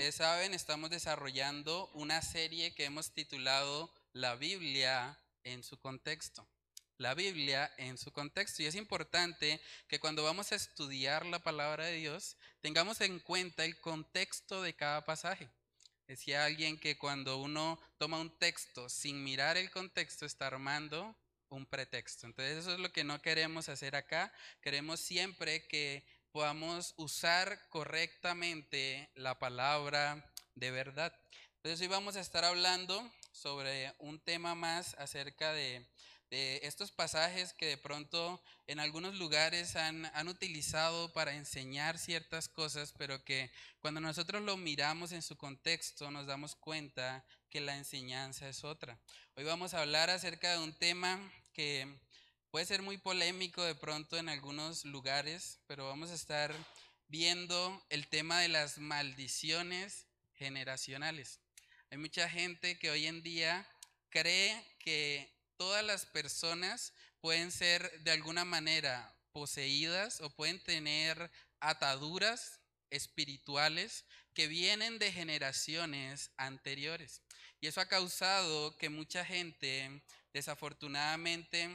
ustedes saben, estamos desarrollando una serie que hemos titulado La Biblia en su contexto. La Biblia en su contexto. Y es importante que cuando vamos a estudiar la palabra de Dios, tengamos en cuenta el contexto de cada pasaje. Decía alguien que cuando uno toma un texto sin mirar el contexto, está armando un pretexto. Entonces eso es lo que no queremos hacer acá. Queremos siempre que podamos usar correctamente la palabra de verdad. Entonces hoy vamos a estar hablando sobre un tema más acerca de, estos pasajes que de pronto en algunos lugares han, han, utilizado para enseñar ciertas cosas, pero que cuando nosotros lo miramos en su contexto nos damos cuenta que la enseñanza es otra. Hoy vamos a hablar acerca de un tema que Puede ser muy polémico de pronto en algunos lugares, pero vamos a estar viendo el tema de las maldiciones generacionales. Hay mucha gente que hoy en día cree que todas las personas pueden ser de alguna manera poseídas o pueden tener ataduras espirituales que vienen de generaciones anteriores. Y eso ha causado que mucha gente desafortunadamente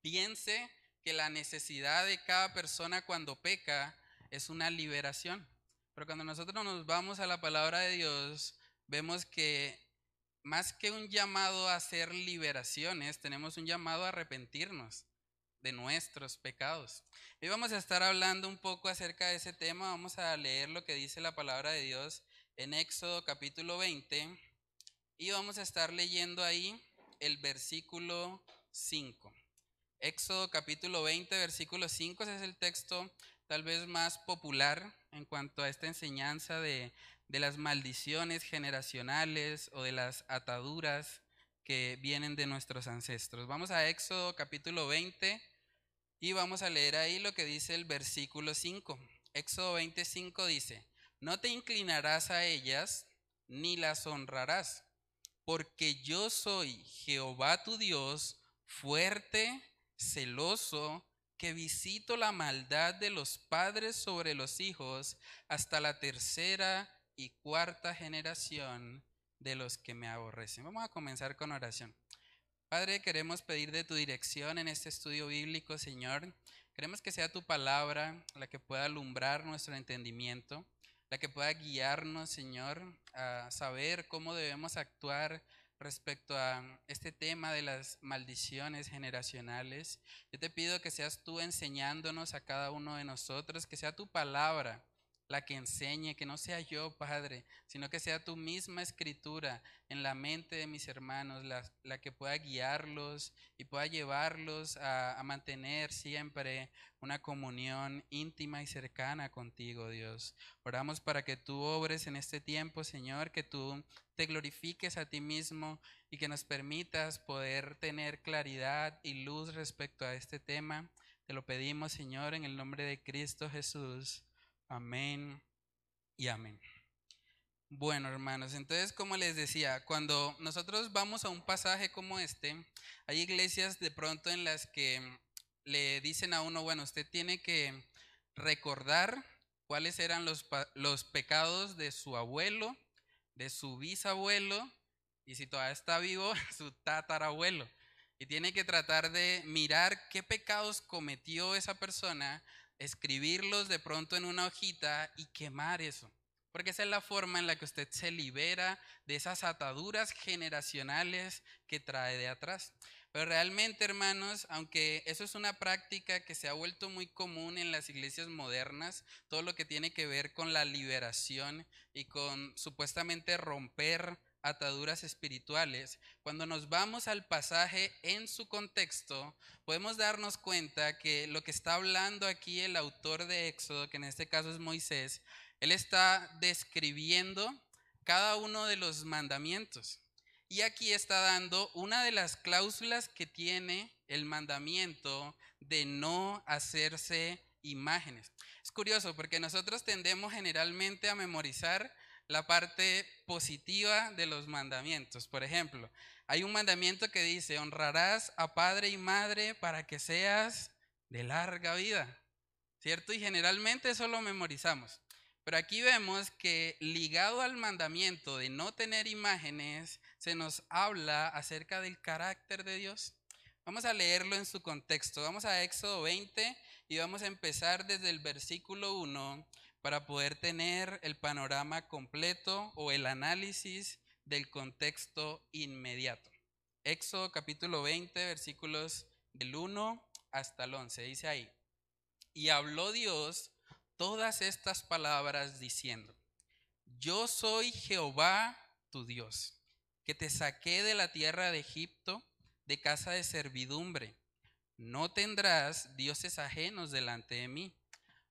piense que la necesidad de cada persona cuando peca es una liberación. Pero cuando nosotros nos vamos a la palabra de Dios, vemos que más que un llamado a hacer liberaciones, tenemos un llamado a arrepentirnos de nuestros pecados. Hoy vamos a estar hablando un poco acerca de ese tema. Vamos a leer lo que dice la palabra de Dios en Éxodo capítulo 20 y vamos a estar leyendo ahí el versículo 5. Éxodo capítulo 20, versículo 5, ese es el texto tal vez más popular en cuanto a esta enseñanza de, de las maldiciones generacionales o de las ataduras que vienen de nuestros ancestros. Vamos a Éxodo capítulo 20 y vamos a leer ahí lo que dice el versículo 5. Éxodo 25 dice, no te inclinarás a ellas ni las honrarás, porque yo soy Jehová tu Dios, fuerte celoso, que visito la maldad de los padres sobre los hijos hasta la tercera y cuarta generación de los que me aborrecen. Vamos a comenzar con oración. Padre, queremos pedir de tu dirección en este estudio bíblico, Señor. Queremos que sea tu palabra la que pueda alumbrar nuestro entendimiento, la que pueda guiarnos, Señor, a saber cómo debemos actuar respecto a este tema de las maldiciones generacionales. Yo te pido que seas tú enseñándonos a cada uno de nosotros, que sea tu palabra la que enseñe, que no sea yo, Padre, sino que sea tu misma escritura en la mente de mis hermanos, la, que pueda guiarlos y pueda llevarlos a, a, mantener siempre una comunión íntima y cercana contigo, Dios. Oramos para que tú obres en este tiempo, Señor, que tú te glorifiques a ti mismo y que nos permitas poder tener claridad y luz respecto a este tema. Te lo pedimos, Señor, en el nombre de Cristo Jesús. Amén y amén. Bueno, hermanos, entonces como les decía, cuando nosotros vamos a un pasaje como este, hay iglesias de pronto en las que le dicen a uno, bueno, usted tiene que recordar cuáles eran los, los pecados de su abuelo, de su bisabuelo y si todavía está vivo, su tatarabuelo. Y tiene que tratar de mirar qué pecados cometió esa persona escribirlos de pronto en una hojita y quemar eso. Porque esa es la forma en la que usted se libera de esas ataduras generacionales que trae de atrás. Pero realmente, hermanos, aunque eso es una práctica que se ha vuelto muy común en las iglesias modernas, todo lo que tiene que ver con la liberación y con supuestamente romper ataduras espirituales, cuando nos vamos al pasaje en su contexto, podemos darnos cuenta que lo que está hablando aquí el autor de Éxodo, que en este caso es Moisés, él está describiendo cada uno de los mandamientos. Y aquí está dando una de las cláusulas que tiene el mandamiento de no hacerse imágenes. Es curioso porque nosotros tendemos generalmente a memorizar la parte positiva de los mandamientos. Por ejemplo, hay un mandamiento que dice, honrarás a padre y madre para que seas de larga vida, ¿cierto? Y generalmente eso lo memorizamos. Pero aquí vemos que ligado al mandamiento de no tener imágenes, se nos habla acerca del carácter de Dios. Vamos a leerlo en su contexto. Vamos a Éxodo 20 y vamos a empezar desde el versículo 1 para poder tener el panorama completo o el análisis del contexto inmediato. Éxodo capítulo 20, versículos del 1 hasta el 11. Dice ahí, y habló Dios todas estas palabras diciendo, yo soy Jehová tu Dios, que te saqué de la tierra de Egipto, de casa de servidumbre. No tendrás dioses ajenos delante de mí.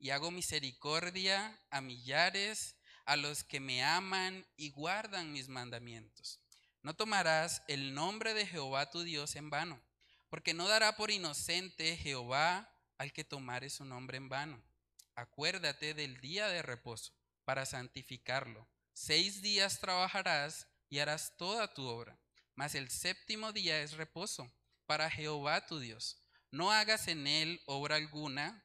Y hago misericordia a millares, a los que me aman y guardan mis mandamientos. No tomarás el nombre de Jehová tu Dios en vano, porque no dará por inocente Jehová al que tomare su nombre en vano. Acuérdate del día de reposo para santificarlo. Seis días trabajarás y harás toda tu obra, mas el séptimo día es reposo para Jehová tu Dios. No hagas en él obra alguna,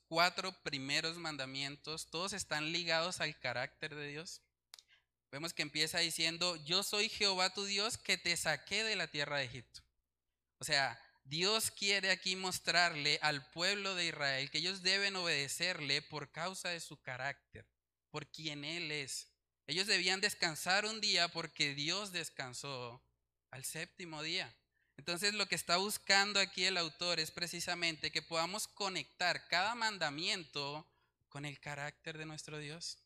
cuatro primeros mandamientos, todos están ligados al carácter de Dios. Vemos que empieza diciendo, yo soy Jehová tu Dios que te saqué de la tierra de Egipto. O sea, Dios quiere aquí mostrarle al pueblo de Israel que ellos deben obedecerle por causa de su carácter, por quien Él es. Ellos debían descansar un día porque Dios descansó al séptimo día. Entonces lo que está buscando aquí el autor es precisamente que podamos conectar cada mandamiento con el carácter de nuestro Dios.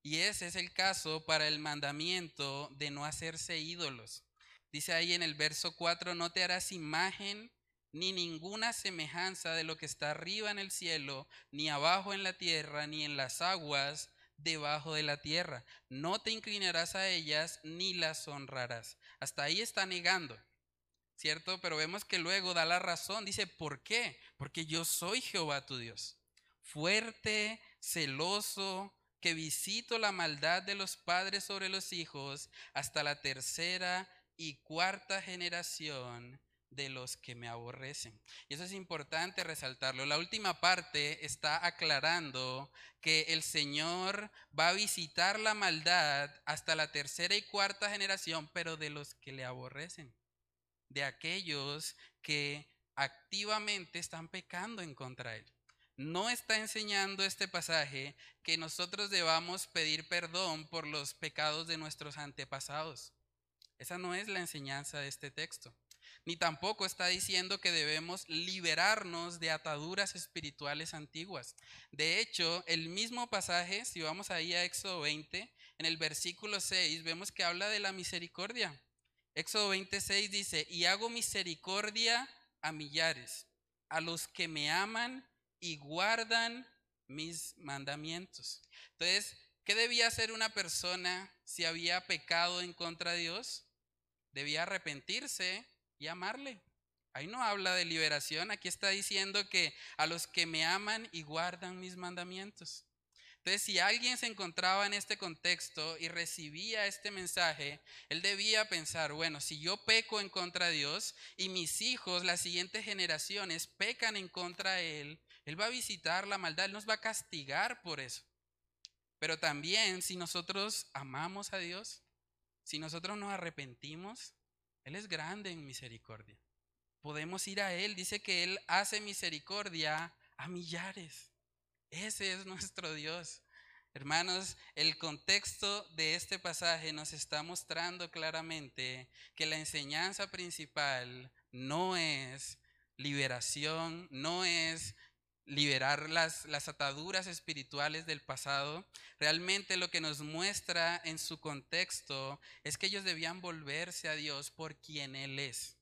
Y ese es el caso para el mandamiento de no hacerse ídolos. Dice ahí en el verso 4, no te harás imagen ni ninguna semejanza de lo que está arriba en el cielo, ni abajo en la tierra, ni en las aguas debajo de la tierra. No te inclinarás a ellas ni las honrarás. Hasta ahí está negando. ¿Cierto? Pero vemos que luego da la razón, dice, ¿por qué? Porque yo soy Jehová tu Dios, fuerte, celoso, que visito la maldad de los padres sobre los hijos hasta la tercera y cuarta generación de los que me aborrecen. Y eso es importante resaltarlo. La última parte está aclarando que el Señor va a visitar la maldad hasta la tercera y cuarta generación, pero de los que le aborrecen de aquellos que activamente están pecando en contra Él. No está enseñando este pasaje que nosotros debamos pedir perdón por los pecados de nuestros antepasados. Esa no es la enseñanza de este texto. Ni tampoco está diciendo que debemos liberarnos de ataduras espirituales antiguas. De hecho, el mismo pasaje, si vamos ahí a Éxodo 20, en el versículo 6, vemos que habla de la misericordia. Éxodo 26 dice, y hago misericordia a millares, a los que me aman y guardan mis mandamientos. Entonces, ¿qué debía hacer una persona si había pecado en contra de Dios? Debía arrepentirse y amarle. Ahí no habla de liberación, aquí está diciendo que a los que me aman y guardan mis mandamientos. Entonces, si alguien se encontraba en este contexto y recibía este mensaje, él debía pensar, bueno, si yo peco en contra de Dios y mis hijos, las siguientes generaciones, pecan en contra de Él, Él va a visitar la maldad, Él nos va a castigar por eso. Pero también si nosotros amamos a Dios, si nosotros nos arrepentimos, Él es grande en misericordia. Podemos ir a Él, dice que Él hace misericordia a millares. Ese es nuestro Dios. Hermanos, el contexto de este pasaje nos está mostrando claramente que la enseñanza principal no es liberación, no es liberar las, las ataduras espirituales del pasado. Realmente lo que nos muestra en su contexto es que ellos debían volverse a Dios por quien Él es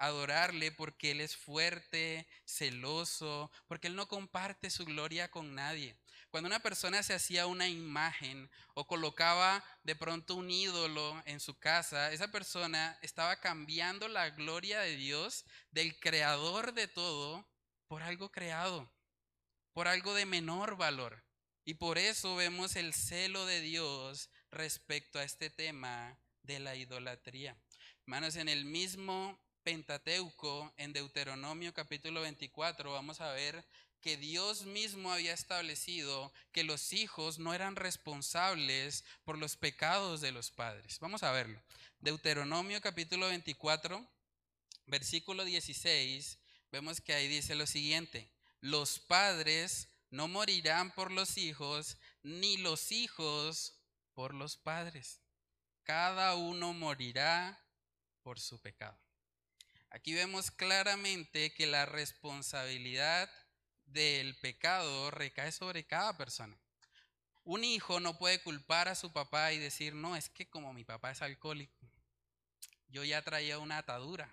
adorarle porque Él es fuerte, celoso, porque Él no comparte su gloria con nadie. Cuando una persona se hacía una imagen o colocaba de pronto un ídolo en su casa, esa persona estaba cambiando la gloria de Dios, del creador de todo, por algo creado, por algo de menor valor. Y por eso vemos el celo de Dios respecto a este tema de la idolatría. Hermanos, en el mismo En Deuteronomio capítulo 24, vamos a ver que Dios mismo había establecido que los hijos no eran responsables por los pecados de los padres. Vamos a verlo. Deuteronomio capítulo 24, versículo 16, vemos que ahí dice lo siguiente, los padres no morirán por los hijos, ni los hijos por los padres. Cada uno morirá por su pecado. Aquí vemos claramente que la responsabilidad del pecado recae sobre cada persona. Un hijo no puede culpar a su papá y decir, no, es que como mi papá es alcohólico, yo ya traía una atadura,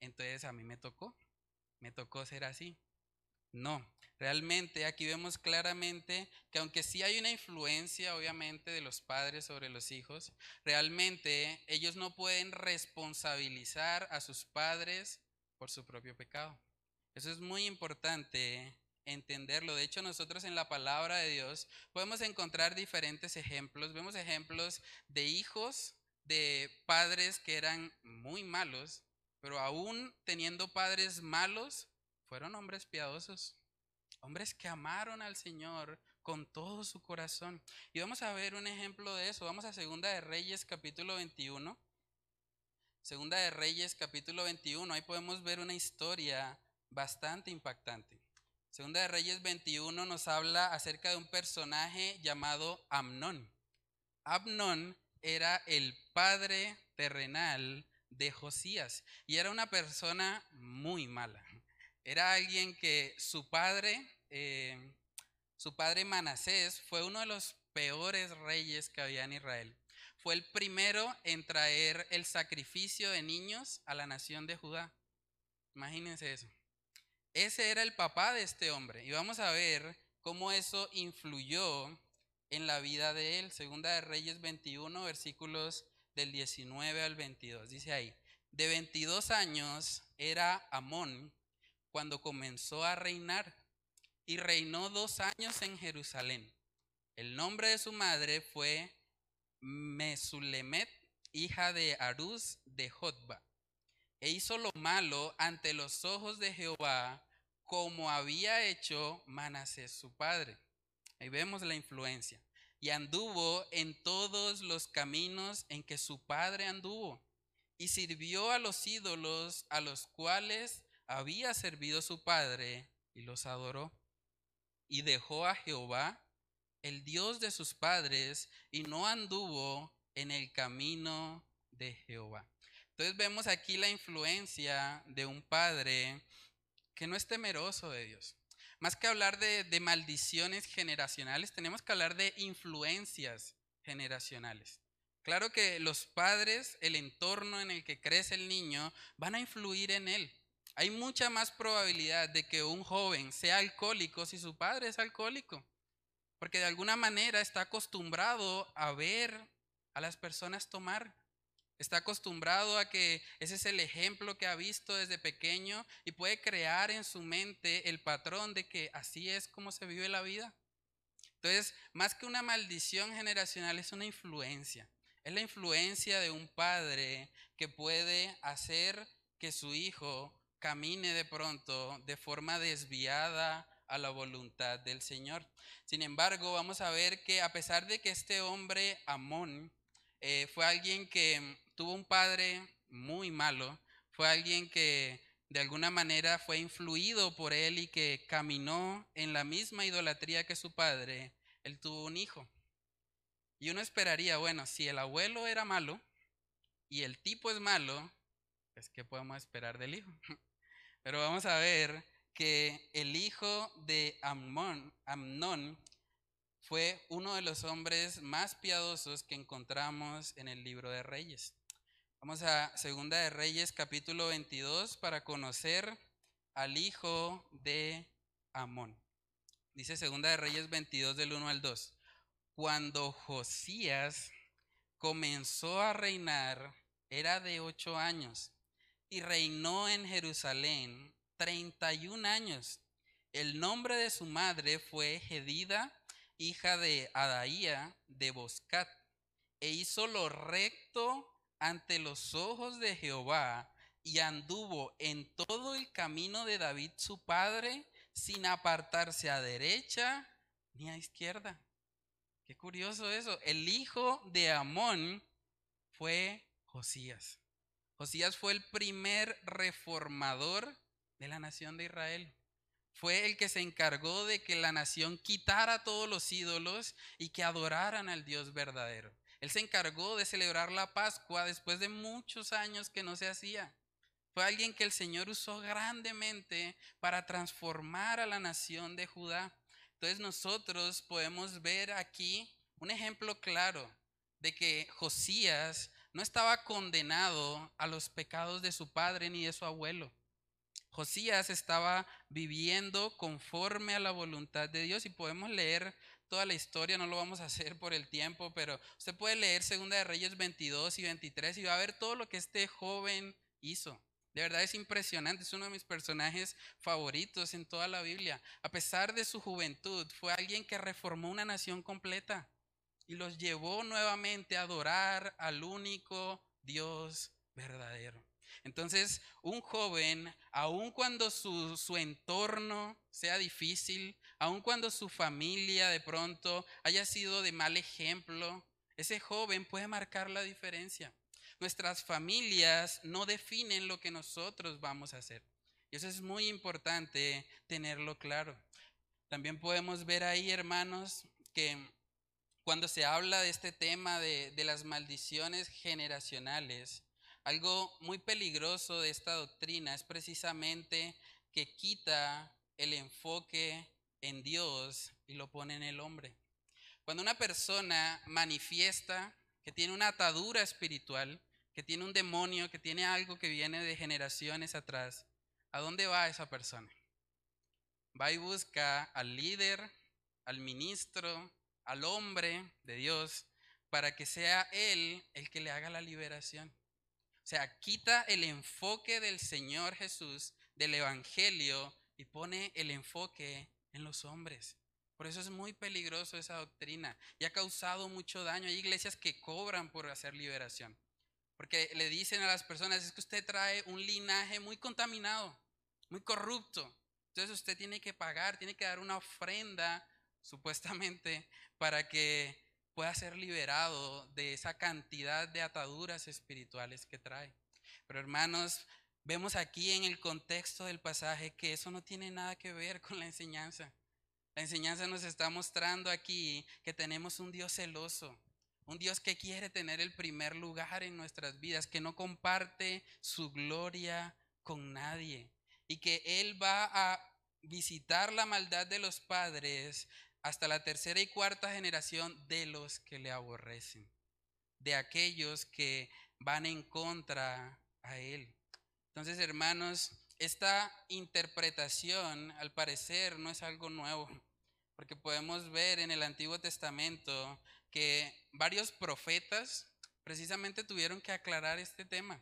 entonces a mí me tocó, me tocó ser así. No, realmente aquí vemos claramente que aunque sí hay una influencia obviamente de los padres sobre los hijos, realmente ellos no pueden responsabilizar a sus padres por su propio pecado. Eso es muy importante entenderlo. De hecho, nosotros en la palabra de Dios podemos encontrar diferentes ejemplos. Vemos ejemplos de hijos de padres que eran muy malos, pero aún teniendo padres malos, fueron hombres piadosos, hombres que amaron al Señor con todo su corazón. Y vamos a ver un ejemplo de eso. Vamos a Segunda de Reyes capítulo 21. Segunda de Reyes capítulo 21. Ahí podemos ver una historia bastante impactante. Segunda de Reyes 21 nos habla acerca de un personaje llamado Amnón. Amnón era el padre terrenal de Josías y era una persona muy mala. Era alguien que su padre, eh, su padre Manasés, fue uno de los peores reyes que había en Israel. Fue el primero en traer el sacrificio de niños a la nación de Judá. Imagínense eso. Ese era el papá de este hombre. Y vamos a ver cómo eso influyó en la vida de él. Segunda de Reyes 21, versículos del 19 al 22. Dice ahí, de 22 años era Amón cuando comenzó a reinar y reinó dos años en Jerusalén. El nombre de su madre fue Mesulemet, hija de Arús de Jotba e hizo lo malo ante los ojos de Jehová, como había hecho Manasés su padre. Ahí vemos la influencia. Y anduvo en todos los caminos en que su padre anduvo, y sirvió a los ídolos a los cuales había servido su padre, y los adoró. Y dejó a Jehová, el Dios de sus padres, y no anduvo en el camino de Jehová. Entonces vemos aquí la influencia de un padre que no es temeroso de Dios. Más que hablar de, de, maldiciones generacionales, tenemos que hablar de influencias generacionales. Claro que los padres, el entorno en el que crece el niño, van a influir en él. Hay mucha más probabilidad de que un joven sea alcohólico si su padre es alcohólico, porque de alguna manera está acostumbrado a ver a las personas tomar. Está acostumbrado a que ese es el ejemplo que ha visto desde pequeño y puede crear en su mente el patrón de que así es como se vive la vida. Entonces, más que una maldición generacional, es una influencia. Es la influencia de un padre que puede hacer que su hijo camine de pronto de forma desviada a la voluntad del Señor. Sin embargo, vamos a ver que a pesar de que este hombre, Amón, eh, fue alguien que tuvo un padre muy malo, fue alguien que de alguna manera fue influido por él y que caminó en la misma idolatría que su padre, él tuvo un hijo. Y uno esperaría, bueno, si el abuelo era malo y el tipo es malo, pues ¿qué podemos esperar del hijo? Pero vamos a ver que el hijo de Amnon, fue uno de los hombres más piadosos que encontramos en el libro de Reyes. Vamos a Segunda de Reyes capítulo 22 para conocer al hijo de Amón. Dice Segunda de Reyes 22 del 1 al 2. Cuando Josías comenzó a reinar, era de ocho años y reinó en Jerusalén 31 años. El nombre de su madre fue Gedida, hija de Adaía de Boscat, e hizo lo recto ante los ojos de Jehová y anduvo en todo el camino de David su padre sin apartarse a derecha ni a izquierda. Qué curioso eso. El hijo de Amón fue Josías. Josías fue el primer reformador de la nación de Israel. Fue el que se encargó de que la nación quitara todos los ídolos y que adoraran al Dios verdadero. Él se encargó de celebrar la Pascua después de muchos años que no se hacía. Fue alguien que el Señor usó grandemente para transformar a la nación de Judá. Entonces nosotros podemos ver aquí un ejemplo claro de que Josías no estaba condenado a los pecados de su padre ni de su abuelo. Josías estaba viviendo conforme a la voluntad de Dios y podemos leer toda la historia, no lo vamos a hacer por el tiempo, pero usted puede leer Segunda de Reyes 22 y 23 y va a ver todo lo que este joven hizo. De verdad es impresionante, es uno de mis personajes favoritos en toda la Biblia. A pesar de su juventud, fue alguien que reformó una nación completa y los llevó nuevamente a adorar al único Dios verdadero. Entonces, un joven, aun cuando su, su, entorno sea difícil, aun cuando su familia de pronto haya sido de mal ejemplo, ese joven puede marcar la diferencia. Nuestras familias no definen lo que nosotros vamos a hacer. Y eso es muy importante tenerlo claro. También podemos ver ahí, hermanos, que cuando se habla de este tema de, de las maldiciones generacionales, algo muy peligroso de esta doctrina es precisamente que quita el enfoque en Dios y lo pone en el hombre. Cuando una persona manifiesta que tiene una atadura espiritual, que tiene un demonio, que tiene algo que viene de generaciones atrás, ¿a dónde va esa persona? Va y busca al líder, al ministro, al hombre de Dios, para que sea él el que le haga la liberación. O sea, quita el enfoque del Señor Jesús, del Evangelio, y pone el enfoque en los hombres. Por eso es muy peligroso esa doctrina y ha causado mucho daño. Hay iglesias que cobran por hacer liberación. Porque le dicen a las personas, es que usted trae un linaje muy contaminado, muy corrupto. Entonces usted tiene que pagar, tiene que dar una ofrenda, supuestamente, para que pueda ser liberado de esa cantidad de ataduras espirituales que trae. Pero hermanos, vemos aquí en el contexto del pasaje que eso no tiene nada que ver con la enseñanza. La enseñanza nos está mostrando aquí que tenemos un Dios celoso, un Dios que quiere tener el primer lugar en nuestras vidas, que no comparte su gloria con nadie y que Él va a visitar la maldad de los padres hasta la tercera y cuarta generación de los que le aborrecen, de aquellos que van en contra a Él. Entonces, hermanos, esta interpretación al parecer no es algo nuevo, porque podemos ver en el Antiguo Testamento que varios profetas precisamente tuvieron que aclarar este tema.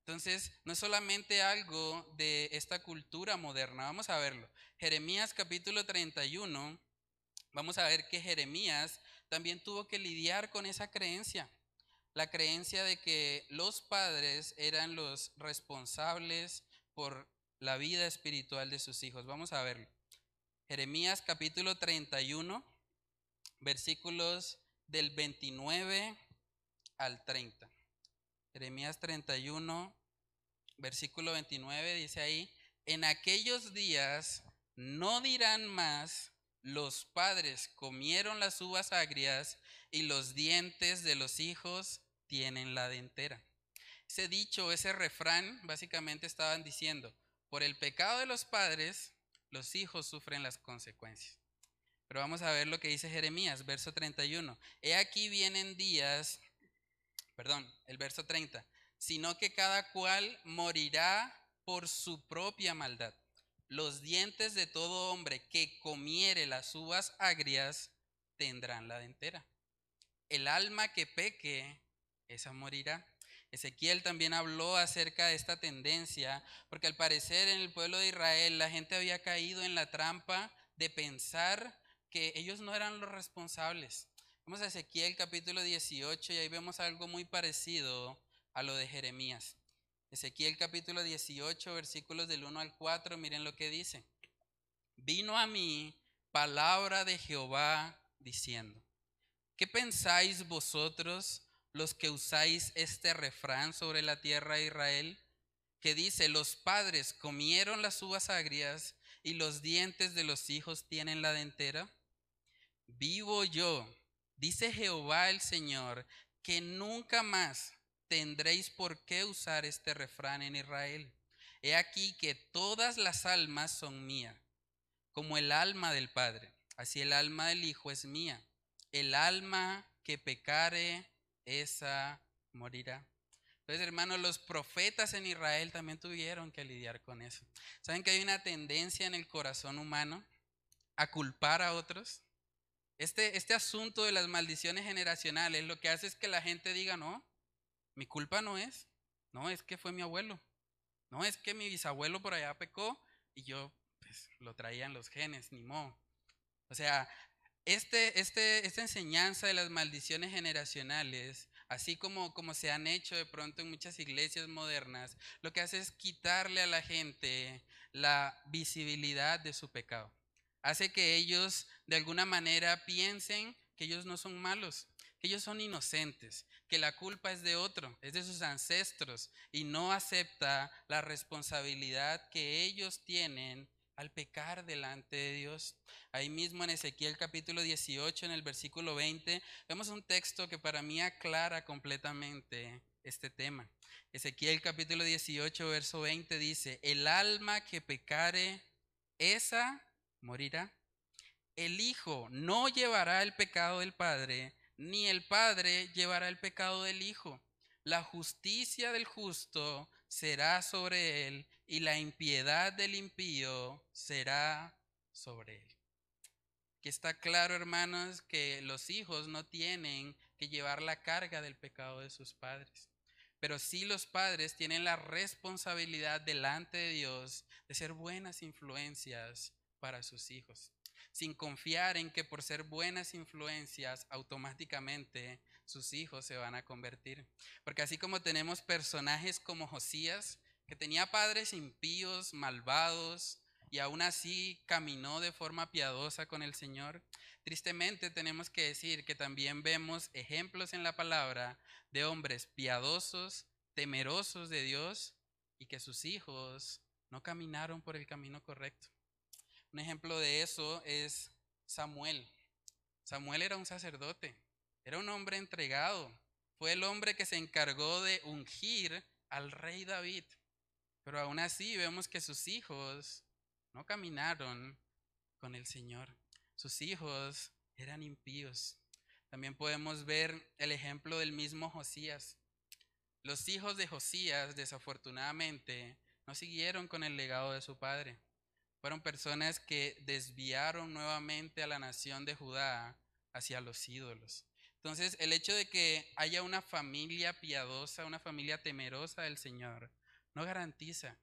Entonces, no es solamente algo de esta cultura moderna, vamos a verlo. Jeremías capítulo 31, vamos a ver que Jeremías también tuvo que lidiar con esa creencia, la creencia de que los padres eran los responsables por la vida espiritual de sus hijos. Vamos a verlo. Jeremías capítulo 31, versículos del 29 al 30. Jeremías 31, versículo 29 dice ahí, en aquellos días no dirán más los padres comieron las uvas agrias y los dientes de los hijos tienen la dentera. Ese dicho, ese refrán, básicamente estaban diciendo, por el pecado de los padres, los hijos sufren las consecuencias. Pero vamos a ver lo que dice Jeremías, verso 31. He aquí vienen días, perdón, el verso 30, sino que cada cual morirá por su propia maldad. Los dientes de todo hombre que comiere las uvas agrias tendrán la dentera. El alma que peque, esa morirá. Ezequiel también habló acerca de esta tendencia, porque al parecer en el pueblo de Israel la gente había caído en la trampa de pensar que ellos no eran los responsables. Vamos a Ezequiel capítulo 18 y ahí vemos algo muy parecido a lo de Jeremías. Ezequiel capítulo 18, versículos del 1 al 4, miren lo que dice. Vino a mí palabra de Jehová diciendo, ¿qué pensáis vosotros los que usáis este refrán sobre la tierra de Israel? Que dice, los padres comieron las uvas agrias y los dientes de los hijos tienen la dentera. Vivo yo, dice Jehová el Señor, que nunca más tendréis por qué usar este refrán en Israel. He aquí que todas las almas son mías, como el alma del Padre, así el alma del Hijo es mía. El alma que pecare, esa morirá. Entonces, hermanos, los profetas en Israel también tuvieron que lidiar con eso. ¿Saben que hay una tendencia en el corazón humano a culpar a otros? Este, este asunto de las maldiciones generacionales lo que hace es que la gente diga, no, mi culpa no es, no es que fue mi abuelo, no es que mi bisabuelo por allá pecó y yo pues, lo traía en los genes, ni modo. O sea, este, este, esta enseñanza de las maldiciones generacionales, así como, como se han hecho de pronto en muchas iglesias modernas, lo que hace es quitarle a la gente la visibilidad de su pecado. Hace que ellos de alguna manera piensen que ellos no son malos, que ellos son inocentes, que la culpa es de otro, es de sus ancestros, y no acepta la responsabilidad que ellos tienen al pecar delante de Dios. Ahí mismo en Ezequiel capítulo 18, en el versículo 20, vemos un texto que para mí aclara completamente este tema. Ezequiel capítulo 18, verso 20 dice, el alma que pecare, esa morirá. El Hijo no llevará el pecado del Padre, ni el Padre llevará el pecado del Hijo. La justicia del justo será sobre él y la impiedad del impío será sobre él. Que está claro, hermanos, que los hijos no tienen que llevar la carga del pecado de sus padres. Pero sí los padres tienen la responsabilidad delante de Dios de ser buenas influencias para sus hijos sin confiar en que por ser buenas influencias automáticamente sus hijos se van a convertir. Porque así como tenemos personajes como Josías, que tenía padres impíos, malvados, y aún así caminó de forma piadosa con el Señor, tristemente tenemos que decir que también vemos ejemplos en la palabra de hombres piadosos, temerosos de Dios, y que sus hijos no caminaron por el camino correcto. Un ejemplo de eso es Samuel. Samuel era un sacerdote, era un hombre entregado, fue el hombre que se encargó de ungir al rey David. Pero aún así vemos que sus hijos no caminaron con el Señor. Sus hijos eran impíos. También podemos ver el ejemplo del mismo Josías. Los hijos de Josías, desafortunadamente, no siguieron con el legado de su padre. Fueron personas que desviaron nuevamente a la nación de Judá hacia los ídolos. Entonces, el hecho de que haya una familia piadosa, una familia temerosa del Señor, no garantiza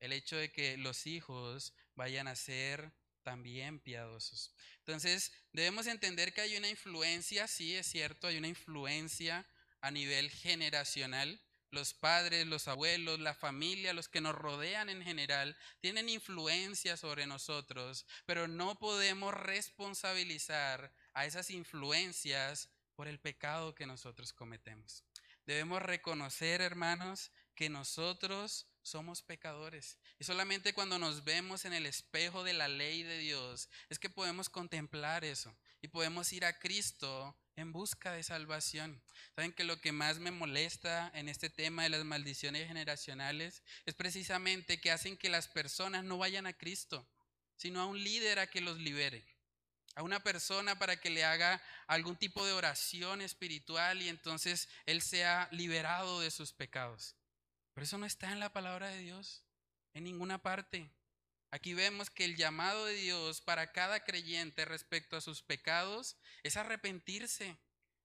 el hecho de que los hijos vayan a ser también piadosos. Entonces, debemos entender que hay una influencia, sí es cierto, hay una influencia a nivel generacional, los padres, los abuelos, la familia, los que nos rodean en general, tienen influencia sobre nosotros, pero no podemos responsabilizar a esas influencias por el pecado que nosotros cometemos. Debemos reconocer, hermanos, que nosotros somos pecadores. Y solamente cuando nos vemos en el espejo de la ley de Dios es que podemos contemplar eso y podemos ir a Cristo en busca de salvación. Saben que lo que más me molesta en este tema de las maldiciones generacionales es precisamente que hacen que las personas no vayan a Cristo, sino a un líder a que los libere, a una persona para que le haga algún tipo de oración espiritual y entonces él sea liberado de sus pecados. Pero eso no está en la palabra de Dios, en ninguna parte. Aquí vemos que el llamado de Dios para cada creyente respecto a sus pecados es arrepentirse,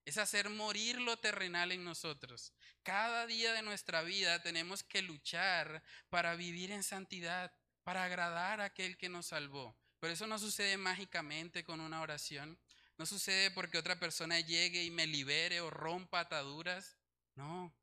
es hacer morir lo terrenal en nosotros. Cada día de nuestra vida tenemos que luchar para vivir en santidad, para agradar a aquel que nos salvó. Pero eso no sucede mágicamente con una oración. No sucede porque otra persona llegue y me libere o rompa ataduras. No,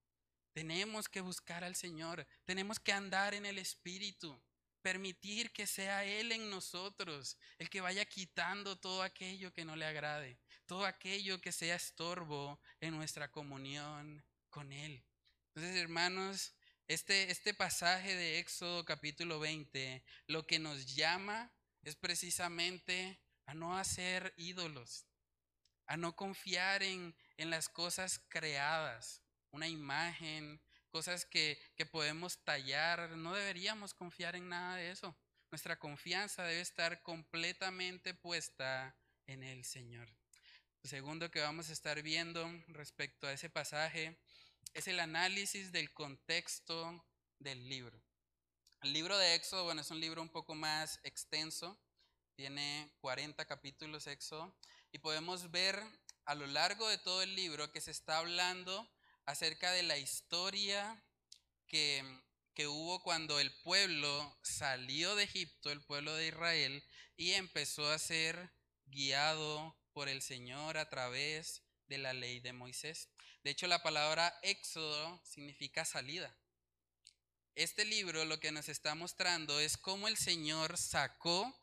tenemos que buscar al Señor. Tenemos que andar en el Espíritu permitir que sea Él en nosotros, el que vaya quitando todo aquello que no le agrade, todo aquello que sea estorbo en nuestra comunión con Él. Entonces, hermanos, este, este pasaje de Éxodo capítulo 20 lo que nos llama es precisamente a no hacer ídolos, a no confiar en, en las cosas creadas, una imagen, cosas que, podemos tallar. No deberíamos confiar en nada de eso. Nuestra confianza debe estar completamente puesta en el Señor. Lo segundo que vamos a estar viendo respecto a ese pasaje es el análisis del contexto del libro. El libro de Éxodo, bueno, es un libro un poco más extenso, tiene 40 capítulos Éxodo, y podemos ver a lo largo de todo el libro que se está hablando acerca de la historia que, hubo cuando el pueblo salió de Egipto, el pueblo de Israel, y empezó a ser guiado por el Señor a través de la ley de Moisés. De hecho, la palabra éxodo significa salida. Este libro lo que nos está mostrando es cómo el Señor sacó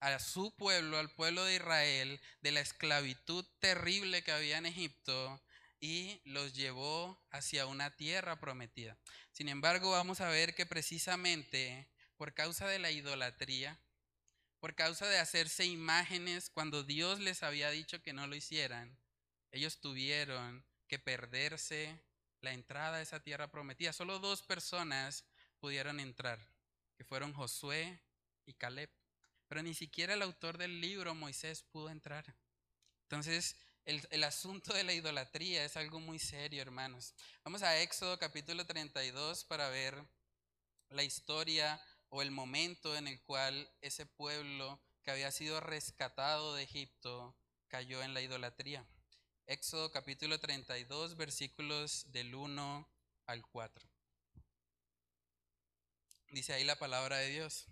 a su pueblo, al pueblo de Israel, de la esclavitud terrible que había en Egipto y los llevó hacia una tierra prometida. Sin embargo, vamos a ver que precisamente por causa de la idolatría, por causa de hacerse imágenes cuando Dios les había dicho que no lo hicieran, ellos tuvieron que perderse la entrada a esa tierra prometida. Solo dos personas pudieron entrar, que fueron Josué y Caleb. Pero ni siquiera el autor del libro, Moisés, pudo entrar. Entonces, el, asunto de la idolatría es algo muy serio, hermanos. Vamos a Éxodo capítulo 32 para ver la historia o el momento en el cual ese pueblo que había sido rescatado de Egipto cayó en la idolatría. Éxodo capítulo 32 versículos del 1 al 4. Dice ahí la palabra de Dios.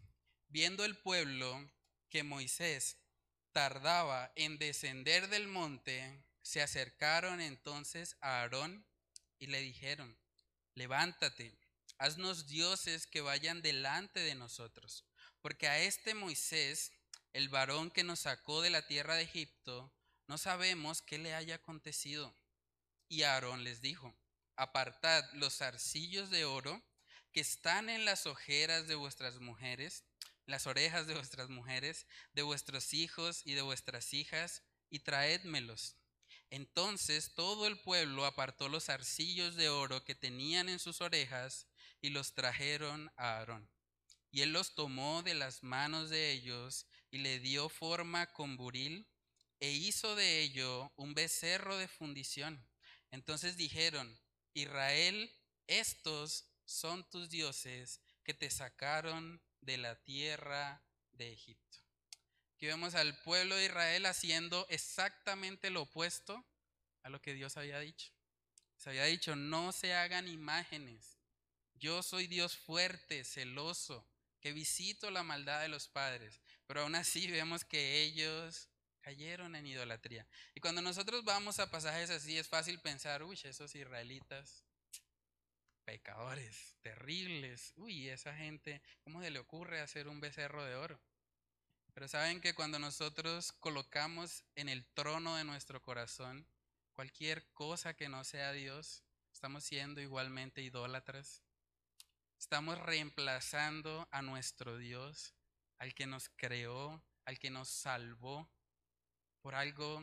Viendo el pueblo que Moisés tardaba en descender del monte, se acercaron entonces a Aarón y le dijeron, levántate, haznos dioses que vayan delante de nosotros, porque a este Moisés, el varón que nos sacó de la tierra de Egipto, no sabemos qué le haya acontecido. Y Aarón les dijo, apartad los arcillos de oro que están en las ojeras de vuestras mujeres las orejas de vuestras mujeres, de vuestros hijos y de vuestras hijas, y traédmelos. Entonces todo el pueblo apartó los arcillos de oro que tenían en sus orejas y los trajeron a Aarón. Y él los tomó de las manos de ellos y le dio forma con buril e hizo de ello un becerro de fundición. Entonces dijeron, Israel, estos son tus dioses que te sacaron de la tierra de Egipto. Aquí vemos al pueblo de Israel haciendo exactamente lo opuesto a lo que Dios había dicho. Se había dicho, no se hagan imágenes. Yo soy Dios fuerte, celoso, que visito la maldad de los padres. Pero aún así vemos que ellos cayeron en idolatría. Y cuando nosotros vamos a pasajes así, es fácil pensar, uy, esos israelitas pecadores, terribles. Uy, esa gente, ¿cómo se le ocurre hacer un becerro de oro? Pero saben que cuando nosotros colocamos en el trono de nuestro corazón cualquier cosa que no sea Dios, estamos siendo igualmente idólatras. estamos reemplazando a nuestro Dios, al que nos creó, al que nos salvó, por algo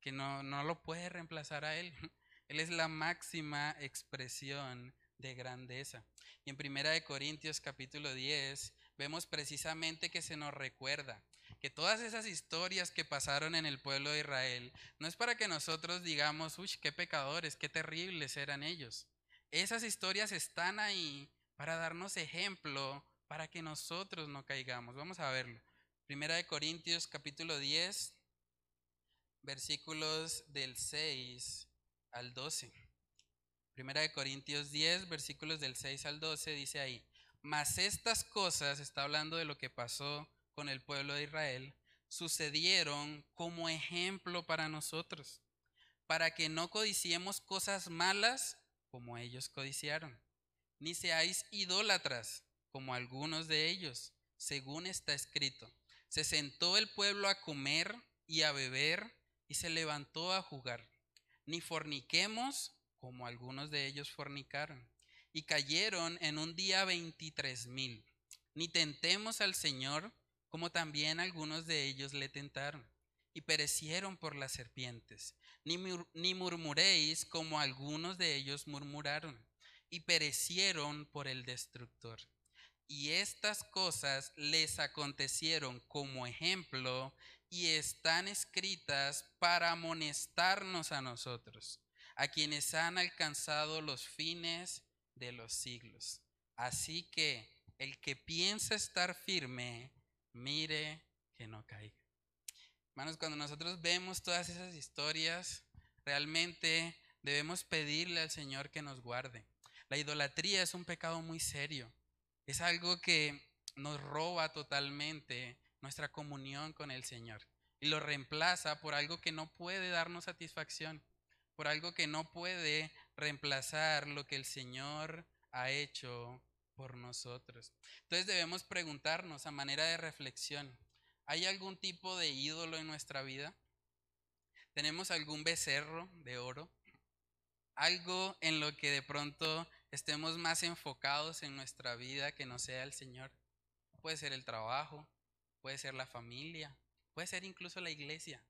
que no, no lo puede reemplazar a Él. Él es la máxima expresión de grandeza. Y en Primera de Corintios capítulo 10 vemos precisamente que se nos recuerda que todas esas historias que pasaron en el pueblo de Israel no es para que nosotros digamos, uy, qué pecadores, qué terribles eran ellos. Esas historias están ahí para darnos ejemplo para que nosotros no caigamos. Vamos a verlo. Primera de Corintios capítulo 10, versículos del 6 al 12. Primera de Corintios 10, versículos del 6 al 12 dice ahí, mas estas cosas, está hablando de lo que pasó con el pueblo de Israel, sucedieron como ejemplo para nosotros, para que no codiciemos cosas malas como ellos codiciaron, ni seáis idólatras como algunos de ellos, según está escrito. Se sentó el pueblo a comer y a beber y se levantó a jugar. Ni forniquemos como algunos de ellos fornicaron y cayeron en un día veintitrés mil. Ni tentemos al Señor como también algunos de ellos le tentaron y perecieron por las serpientes. Ni, ni murmuréis como algunos de ellos murmuraron y perecieron por el destructor. Y estas cosas les acontecieron como ejemplo y están escritas para amonestarnos a nosotros, a quienes han alcanzado los fines de los siglos. Así que el que piensa estar firme, mire que no caiga. Hermanos, cuando nosotros vemos todas esas historias, realmente debemos pedirle al Señor que nos guarde. La idolatría es un pecado muy serio. Es algo que nos roba totalmente nuestra comunión con el Señor y lo reemplaza por algo que no puede darnos satisfacción, por algo que no puede reemplazar lo que el Señor ha hecho por nosotros. Entonces debemos preguntarnos a manera de reflexión, ¿hay algún tipo de ídolo en nuestra vida? ¿Tenemos algún becerro de oro? ¿Algo en lo que de pronto estemos más enfocados en nuestra vida que no sea el Señor? Puede ser el trabajo, puede ser la familia, puede ser incluso la iglesia.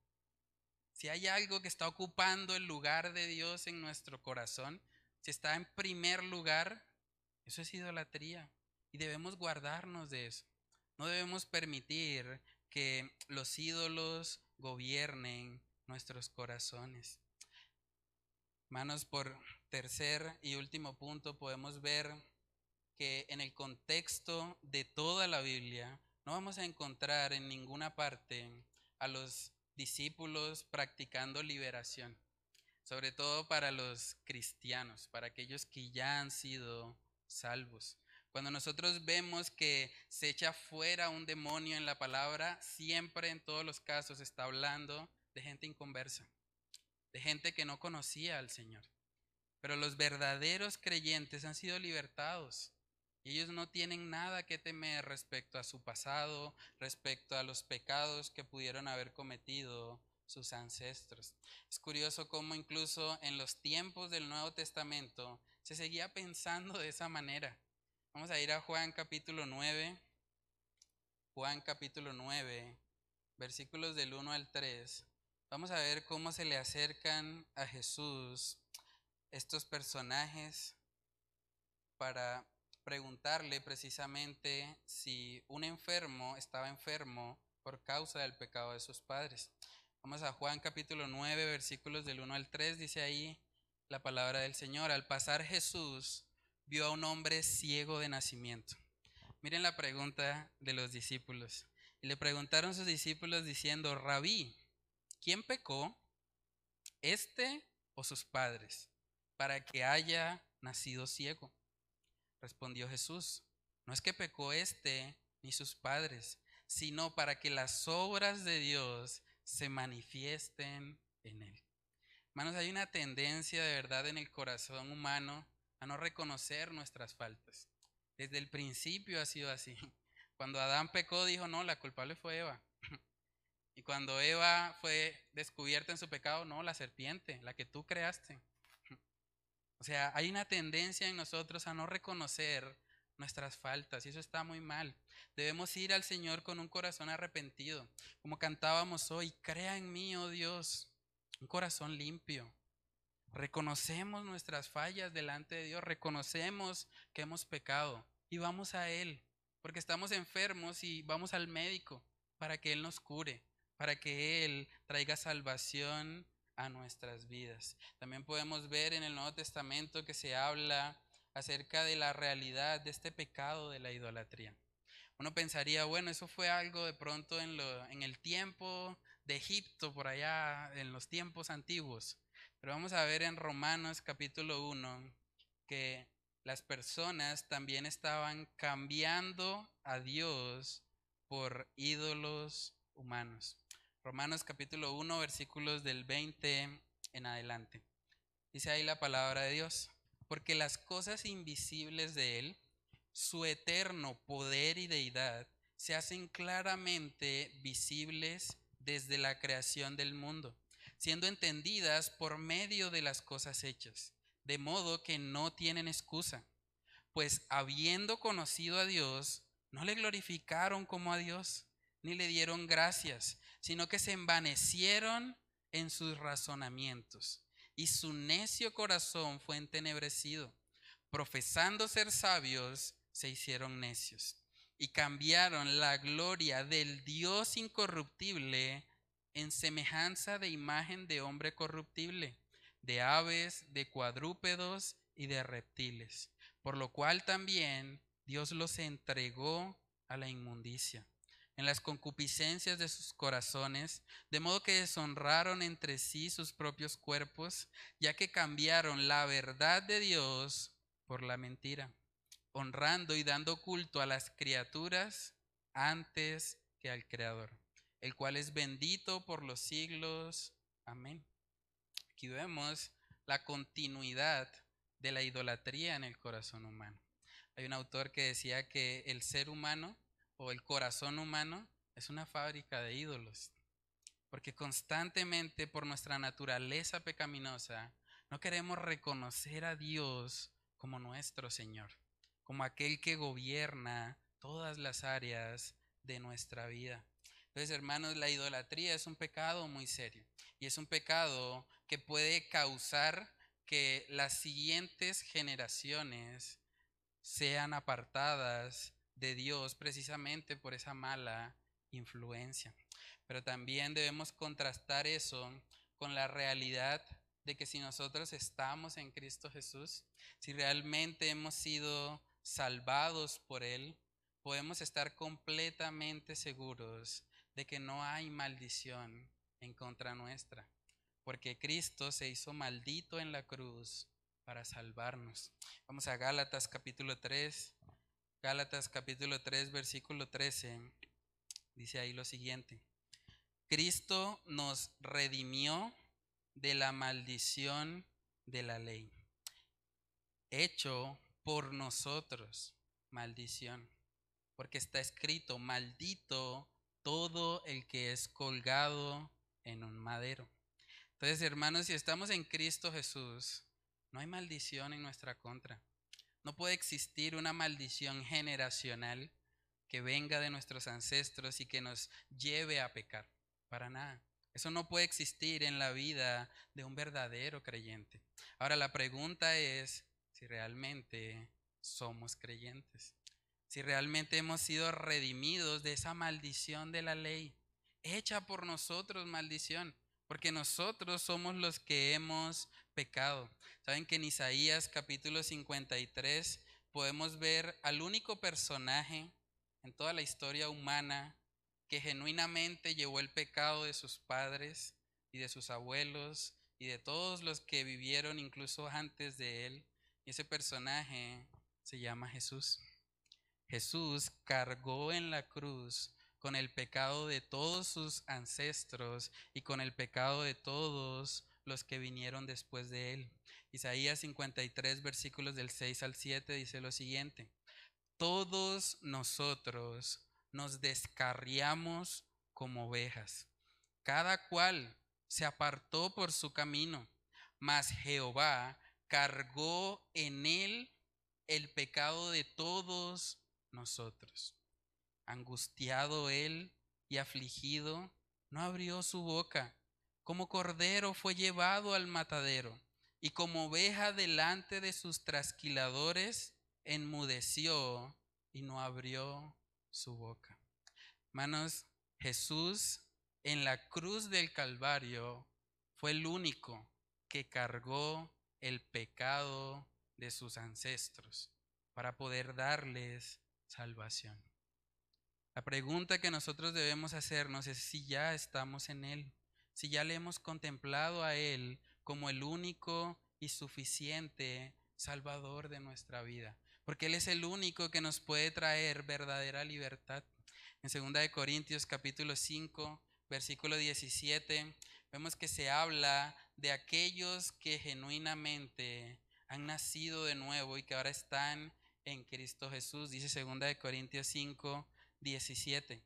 Si hay algo que está ocupando el lugar de Dios en nuestro corazón, si está en primer lugar, eso es idolatría y debemos guardarnos de eso. No debemos permitir que los ídolos gobiernen nuestros corazones. Hermanos, por tercer y último punto podemos ver que en el contexto de toda la Biblia no vamos a encontrar en ninguna parte a los discípulos practicando liberación, sobre todo para los cristianos, para aquellos que ya han sido salvos. Cuando nosotros vemos que se echa fuera un demonio en la palabra, siempre en todos los casos está hablando de gente inconversa, de gente que no conocía al Señor. Pero los verdaderos creyentes han sido libertados. Y ellos no tienen nada que temer respecto a su pasado, respecto a los pecados que pudieron haber cometido sus ancestros. Es curioso cómo incluso en los tiempos del Nuevo Testamento se seguía pensando de esa manera. Vamos a ir a Juan capítulo 9. Juan capítulo 9, versículos del 1 al 3. Vamos a ver cómo se le acercan a Jesús estos personajes para preguntarle precisamente si un enfermo estaba enfermo por causa del pecado de sus padres. Vamos a Juan capítulo 9, versículos del 1 al 3, dice ahí la palabra del Señor. Al pasar Jesús vio a un hombre ciego de nacimiento. Miren la pregunta de los discípulos. Y le preguntaron sus discípulos diciendo, Rabí, ¿quién pecó? ¿Este o sus padres? Para que haya nacido ciego. Respondió Jesús, no es que pecó este ni sus padres, sino para que las obras de Dios se manifiesten en él. Hermanos, hay una tendencia de verdad en el corazón humano a no reconocer nuestras faltas. Desde el principio ha sido así. Cuando Adán pecó, dijo, no, la culpable fue Eva. Y cuando Eva fue descubierta en su pecado, no, la serpiente, la que tú creaste. O sea, hay una tendencia en nosotros a no reconocer nuestras faltas y eso está muy mal. Debemos ir al Señor con un corazón arrepentido, como cantábamos hoy, crea en mí, oh Dios, un corazón limpio. Reconocemos nuestras fallas delante de Dios, reconocemos que hemos pecado y vamos a Él, porque estamos enfermos y vamos al médico para que Él nos cure, para que Él traiga salvación a nuestras vidas. También podemos ver en el Nuevo Testamento que se habla acerca de la realidad de este pecado de la idolatría. Uno pensaría, bueno, eso fue algo de pronto en, el tiempo de Egipto, por allá, en los tiempos antiguos. Pero vamos a ver en Romanos capítulo 1 que las personas también estaban cambiando a Dios por ídolos humanos. Romanos capítulo 1 versículos del 20 en adelante. Dice ahí la palabra de Dios porque las cosas invisibles de Él, su eterno poder y deidad, se hacen claramente visibles desde la creación del mundo, siendo entendidas por medio de las cosas hechas, de modo que no tienen excusa, pues habiendo conocido a Dios, no le glorificaron como a Dios, ni le dieron gracias, sino que se envanecieron en sus razonamientos y su necio corazón fue entenebrecido. Profesando ser sabios, se hicieron necios y cambiaron la gloria del Dios incorruptible en semejanza de imagen de hombre corruptible, de aves, de cuadrúpedos y de reptiles, por lo cual también Dios los entregó a la inmundicia en las concupiscencias de sus corazones, de modo que deshonraron entre sí sus propios cuerpos, ya que cambiaron la verdad de Dios por la mentira, honrando y dando culto a las criaturas antes que al Creador, el cual es bendito por los siglos. Amén. Aquí vemos la continuidad de la idolatría en el corazón humano. Hay un autor que decía que el ser humano o el corazón humano es una fábrica de ídolos. Porque constantemente por nuestra naturaleza pecaminosa no queremos reconocer a Dios como nuestro Señor, como aquel que gobierna todas las áreas de nuestra vida. Entonces, hermanos, la idolatría es un pecado muy serio y es un pecado que puede causar que las siguientes generaciones sean apartadas de Dios precisamente por esa mala influencia. Pero también debemos contrastar eso con la realidad de que si nosotros estamos en Cristo Jesús, si realmente hemos sido salvados por Él, podemos estar completamente seguros de que no hay maldición en contra nuestra, porque Cristo se hizo maldito en la cruz para salvarnos. Vamos a Gálatas capítulo 3, Gálatas capítulo 3, versículo 13, dice ahí lo siguiente. Cristo nos redimió de la maldición de la ley, hecho por nosotros maldición, porque está escrito, maldito todo el que es colgado en un madero. Entonces, hermanos, si estamos en Cristo Jesús, no hay maldición en nuestra contra. No puede existir una maldición generacional que venga de nuestros ancestros y que nos lleve a pecar. Para nada. Eso no puede existir en la vida de un verdadero creyente. Ahora la pregunta es si realmente somos creyentes. Si realmente hemos sido redimidos de esa maldición de la ley. Hecha por nosotros maldición. Porque nosotros somos los que hemos pecado. Saben que en Isaías capítulo 53 podemos ver al único personaje en toda la historia humana que genuinamente llevó el pecado de sus padres y de sus abuelos y de todos los que vivieron incluso antes de él. Y ese personaje se llama Jesús. Jesús cargó en la cruz con el pecado de todos sus ancestros y con el pecado de todos los que vinieron después de él. Isaías 53, versículos del 6 al 7 dice lo siguiente, todos nosotros nos descarriamos como ovejas, cada cual se apartó por su camino, mas Jehová cargó en él el pecado de todos nosotros. Angustiado él y afligido, no abrió su boca. Como cordero fue llevado al matadero, y como oveja delante de sus trasquiladores, enmudeció y no abrió su boca. Hermanos, Jesús en la cruz del Calvario fue el único que cargó el pecado de sus ancestros para poder darles salvación. La pregunta que nosotros debemos hacernos es si ya estamos en Él, si ya le hemos contemplado a Él como el único y suficiente Salvador de nuestra vida, porque Él es el único que nos puede traer verdadera libertad. En 2 Corintios capítulo 5, versículo 17, vemos que se habla de aquellos que genuinamente han nacido de nuevo y que ahora están en Cristo Jesús. Dice 2 Corintios 5, 17.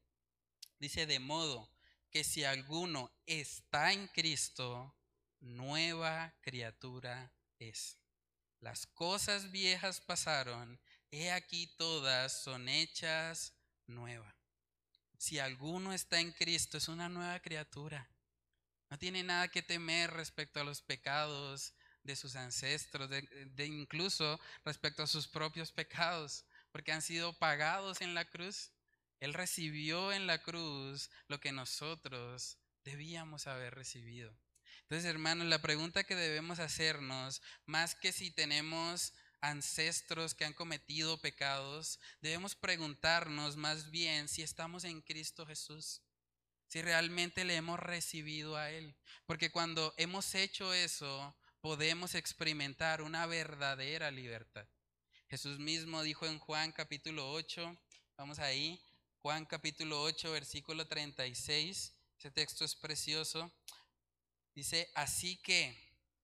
Dice, de modo que si alguno está en Cristo, nueva criatura es. Las cosas viejas pasaron, he aquí todas son hechas nuevas. Si alguno está en Cristo, es una nueva criatura. No tiene nada que temer respecto a los pecados de sus ancestros, de, incluso respecto a sus propios pecados, porque han sido pagados en la cruz. Él recibió en la cruz lo que nosotros debíamos haber recibido. Entonces, hermanos, la pregunta que debemos hacernos, más que si tenemos ancestros que han cometido pecados, debemos preguntarnos más bien si estamos en Cristo Jesús, si realmente le hemos recibido a Él. Porque cuando hemos hecho eso, podemos experimentar una verdadera libertad. Jesús mismo dijo en Juan capítulo 8, vamos ahí, Juan capítulo 8, versículo 36, ese texto es precioso. Dice, así que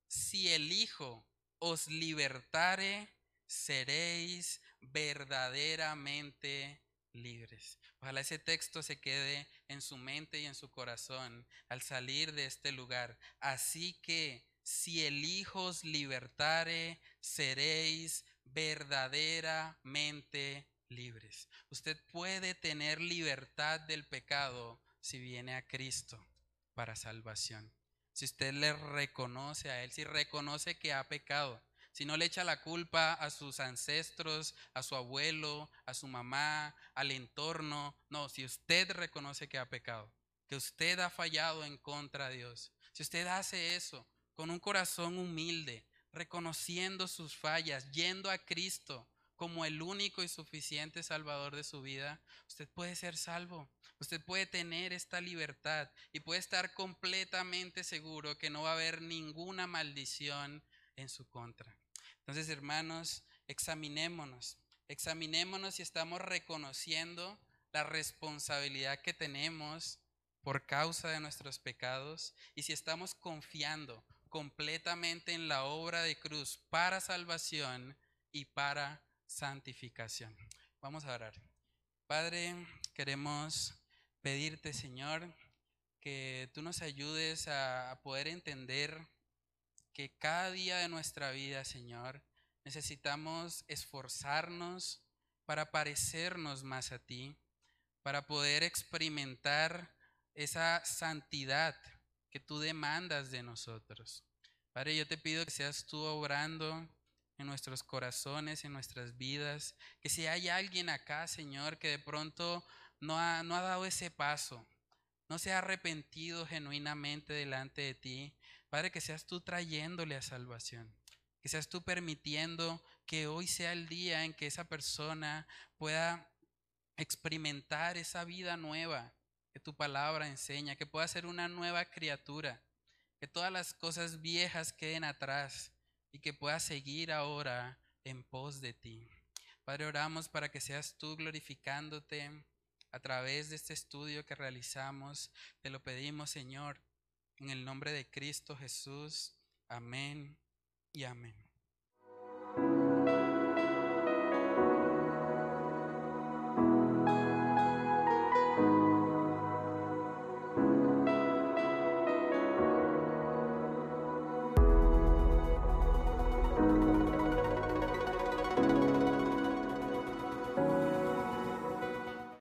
si el Hijo os libertare, seréis verdaderamente libres. Ojalá ese texto se quede en su mente y en su corazón al salir de este lugar. Así que si el Hijo os libertare, seréis verdaderamente libres. Usted puede tener libertad del pecado si viene a Cristo para salvación. Si usted le reconoce a Él, si reconoce que ha pecado, si no le echa la culpa a sus ancestros, a su abuelo, a su mamá, al entorno, no, si usted reconoce que ha pecado, que usted ha fallado en contra de Dios, si usted hace eso con un corazón humilde, reconociendo sus fallas, yendo a Cristo, como el único y suficiente Salvador de su vida, usted puede ser salvo. Usted puede tener esta libertad y puede estar completamente seguro que no va a haber ninguna maldición en su contra. Entonces, hermanos, examinémonos. Examinémonos si estamos reconociendo la responsabilidad que tenemos por causa de nuestros pecados y si estamos confiando completamente en la obra de cruz para salvación y para santificación. Vamos a orar. Padre, queremos pedirte, Señor, que tú nos ayudes a poder entender que cada día de nuestra vida, Señor, necesitamos esforzarnos para parecernos más a ti, para poder experimentar esa santidad que tú demandas de nosotros. Padre, yo te pido que seas tú obrando en nuestros corazones, en nuestras vidas. Que si hay alguien acá, Señor, que de pronto no ha, no ha dado ese paso, no se ha arrepentido genuinamente delante de ti, Padre, que seas tú trayéndole a salvación. Que seas tú permitiendo que hoy sea el día en que esa persona pueda experimentar esa vida nueva que tu palabra enseña, que pueda ser una nueva criatura, que todas las cosas viejas queden atrás y que pueda seguir ahora en pos de ti. Padre, oramos para que seas tú glorificándote a través de este estudio que realizamos. Te lo pedimos, Señor, en el nombre de Cristo Jesús. Amén y amén.